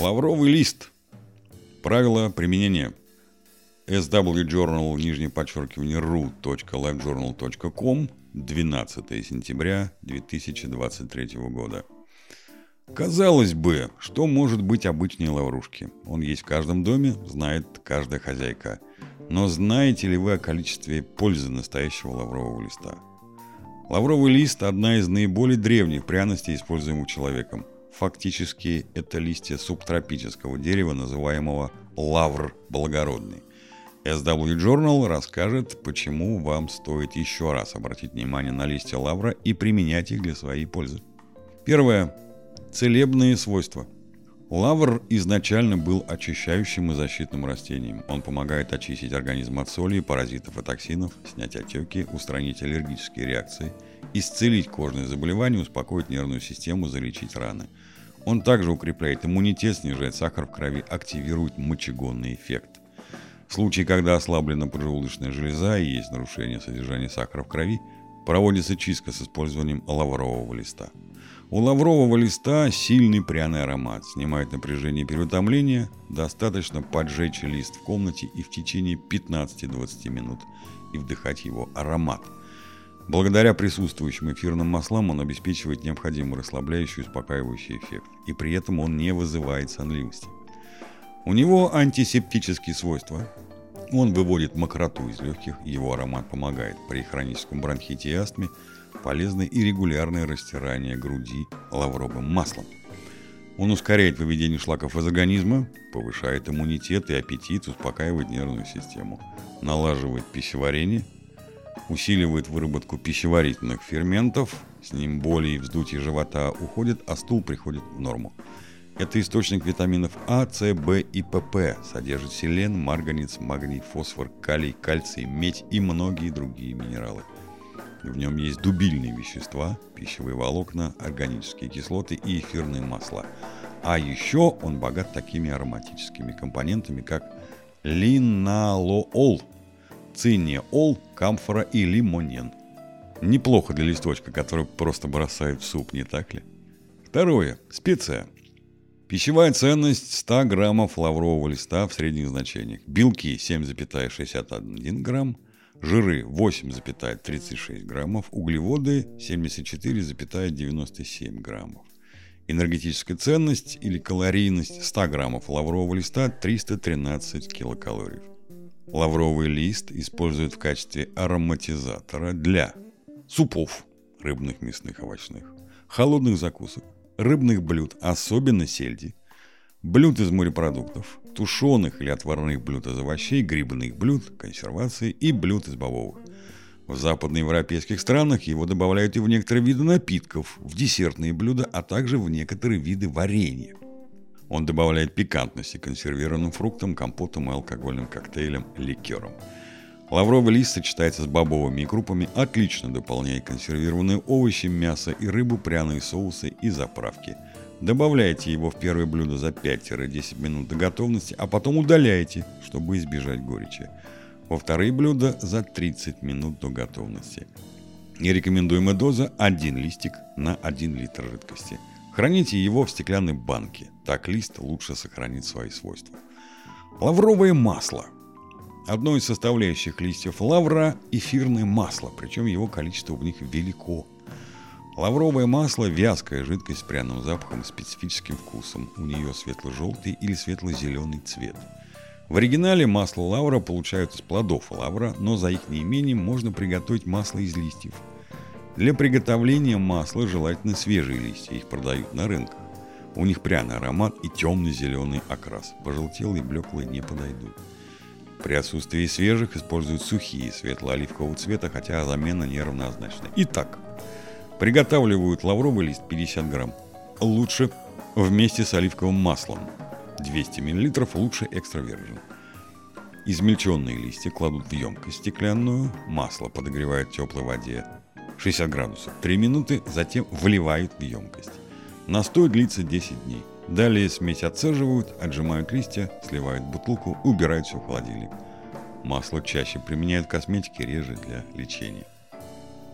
Лавровый лист. Правила применения. SW Journal, нижнее подчеркивание, ru.livejournal.com, 12 сентября 2023 года. Казалось бы, что может быть обычнее лаврушки? Он есть в каждом доме, знает каждая хозяйка. Но знаете ли вы о количестве пользы настоящего лаврового листа? Лавровый лист – одна из наиболее древних пряностей, используемых человеком. Фактически, это листья субтропического дерева, называемого лавр благородный. SW Journal расскажет, почему вам стоит еще раз обратить внимание на листья лавра и применять их для своей пользы. Первое. Целебные свойства. Лавр изначально был очищающим и защитным растением. Он помогает очистить организм от соли, паразитов и токсинов, снять отеки, устранить аллергические реакции, исцелить кожные заболевания, успокоить нервную систему, залечить раны. Он также укрепляет иммунитет, снижает сахар в крови, активирует мочегонный эффект. В случае, когда ослаблена поджелудочная железа и есть нарушение содержания сахара в крови, проводится чистка с использованием лаврового листа – у лаврового листа сильный пряный аромат, снимает напряжение переутомления, достаточно поджечь лист в комнате и в течение 15-20 минут и вдыхать его аромат. Благодаря присутствующим эфирным маслам он обеспечивает необходимый расслабляющий и успокаивающий эффект, и при этом он не вызывает сонливости. У него антисептические свойства. Он выводит мокроту из легких, его аромат помогает при хроническом бронхите и астме – полезно и регулярное растирание груди лавровым маслом. Он ускоряет выведение шлаков из организма, повышает иммунитет и аппетит, успокаивает нервную систему, налаживает пищеварение, усиливает выработку пищеварительных ферментов, с ним боли и вздутие живота уходят, а стул приходит в норму. Это источник витаминов А, С, В и ПП, содержит селен, марганец, магний, фосфор, калий, кальций, медь и многие другие минералы – в нем есть дубильные вещества, пищевые волокна, органические кислоты и эфирные масла. А еще он богат такими ароматическими компонентами, как линалоол, циниол, камфора и лимонен. Неплохо для листочка, который просто бросают в суп, не так ли? Второе. Специя. Пищевая ценность 100 граммов лаврового листа в средних значениях. Белки 7,61 грамм, жиры 8,36 граммов, углеводы 74,97 граммов. Энергетическая ценность или калорийность 100 граммов лаврового листа 313 килокалорий. Лавровый лист используют в качестве ароматизатора для супов, рыбных, мясных, овощных, холодных закусок, рыбных блюд, особенно сельди, блюд из морепродуктов, тушеных или отварных блюд из овощей, грибных блюд, консервации и блюд из бобовых. В западноевропейских странах его добавляют и в некоторые виды напитков, в десертные блюда, а также в некоторые виды варенья. Он добавляет пикантности консервированным фруктам, компотам и алкогольным коктейлям, ликерам. Лавровый лист сочетается с бобовыми крупами, отлично дополняя консервированные овощи, мясо и рыбу, пряные соусы и заправки – Добавляйте его в первое блюдо за 5-10 минут до готовности, а потом удаляйте, чтобы избежать горечи. Во вторые блюда за 30 минут до готовности. Нерекомендуемая доза 1 листик на 1 литр жидкости. Храните его в стеклянной банке, так лист лучше сохранит свои свойства. Лавровое масло. Одно из составляющих листьев лавра – эфирное масло, причем его количество в них велико – Лавровое масло – вязкая жидкость с пряным запахом и специфическим вкусом. У нее светло-желтый или светло-зеленый цвет. В оригинале масло лавра получают из плодов лавра, но за их неимением можно приготовить масло из листьев. Для приготовления масла желательно свежие листья, их продают на рынках. У них пряный аромат и темно-зеленый окрас. Пожелтелые и блеклые не подойдут. При отсутствии свежих используют сухие светло-оливкового цвета, хотя замена неравнозначна. Итак, Приготавливают лавровый лист 50 грамм. Лучше вместе с оливковым маслом. 200 мл лучше экстра вержен. Измельченные листья кладут в емкость стеклянную, масло подогревают в теплой воде 60 градусов 3 минуты, затем вливают в емкость. Настой длится 10 дней. Далее смесь отцеживают, отжимают листья, сливают бутылку убирают все в холодильник. Масло чаще применяют в косметике, реже для лечения.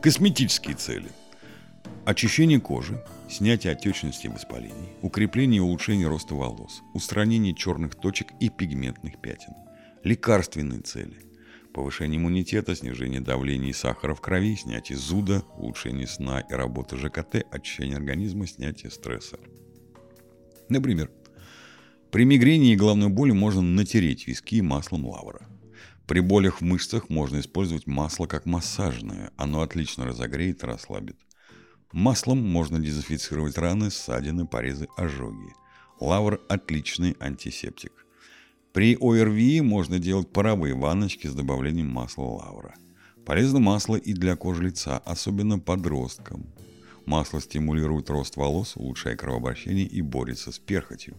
Косметические цели – Очищение кожи, снятие отечности и воспалений, укрепление и улучшение роста волос, устранение черных точек и пигментных пятен, лекарственные цели, повышение иммунитета, снижение давления и сахара в крови, снятие зуда, улучшение сна и работы ЖКТ, очищение организма, снятие стресса. Например, при мигрени и головной боли можно натереть виски маслом лавра. При болях в мышцах можно использовать масло как массажное. Оно отлично разогреет и расслабит. Маслом можно дезинфицировать раны, ссадины, порезы, ожоги. Лавр – отличный антисептик. При ОРВИ можно делать паровые ванночки с добавлением масла лавра. Полезно масло и для кожи лица, особенно подросткам. Масло стимулирует рост волос, улучшая кровообращение и борется с перхотью.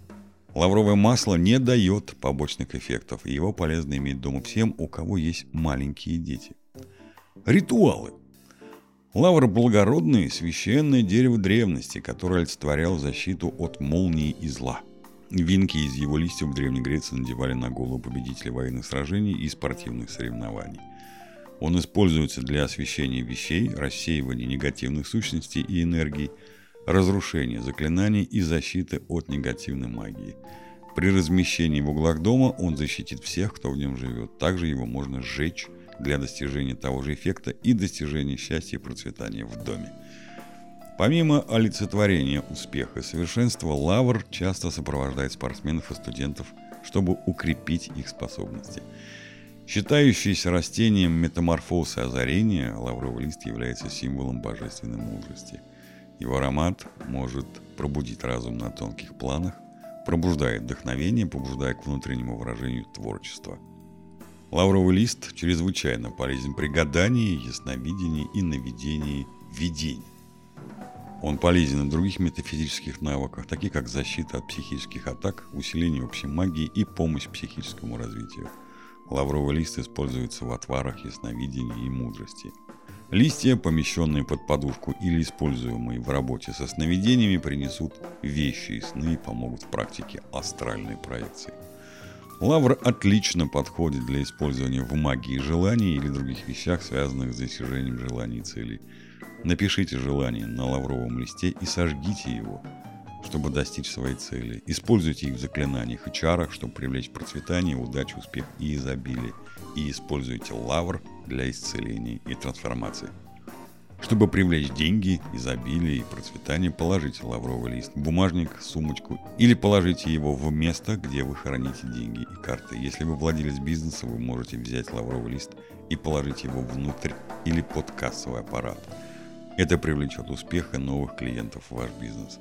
Лавровое масло не дает побочных эффектов, и его полезно иметь дома всем, у кого есть маленькие дети. Ритуалы – Лавр – благородное священное дерево древности, которое олицетворяло защиту от молнии и зла. Винки из его листьев в Древней Греции надевали на голову победителей военных сражений и спортивных соревнований. Он используется для освещения вещей, рассеивания негативных сущностей и энергий, разрушения заклинаний и защиты от негативной магии. При размещении в углах дома он защитит всех, кто в нем живет. Также его можно сжечь для достижения того же эффекта и достижения счастья и процветания в доме. Помимо олицетворения успеха и совершенства, лавр часто сопровождает спортсменов и студентов, чтобы укрепить их способности. Считающийся растением метаморфоз и озарения, лавровый лист является символом божественной мудрости. Его аромат может пробудить разум на тонких планах, пробуждает вдохновение, побуждая к внутреннему выражению творчества – Лавровый лист чрезвычайно полезен при гадании, ясновидении и наведении видений. Он полезен в других метафизических навыках, таких как защита от психических атак, усиление общей магии и помощь психическому развитию. Лавровый лист используется в отварах ясновидения и мудрости. Листья, помещенные под подушку или используемые в работе со сновидениями, принесут вещи и сны и помогут в практике астральной проекции. Лавр отлично подходит для использования в магии желаний или других вещах, связанных с достижением желаний и целей. Напишите желание на лавровом листе и сожгите его, чтобы достичь своей цели. Используйте их в заклинаниях и чарах, чтобы привлечь процветание, удачу, успех и изобилие. И используйте лавр для исцеления и трансформации. Чтобы привлечь деньги, изобилие и процветание, положите лавровый лист бумажник, сумочку или положите его в место, где вы храните деньги и карты. Если вы владелец бизнеса, вы можете взять лавровый лист и положить его внутрь или под кассовый аппарат. Это привлечет успех и новых клиентов в ваш бизнес.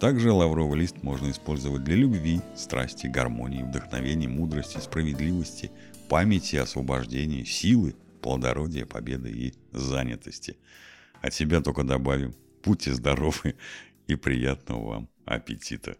Также лавровый лист можно использовать для любви, страсти, гармонии, вдохновения, мудрости, справедливости, памяти, освобождения, силы, плодородия, победы и занятости – от себя только добавим. Будьте здоровы и приятного вам аппетита.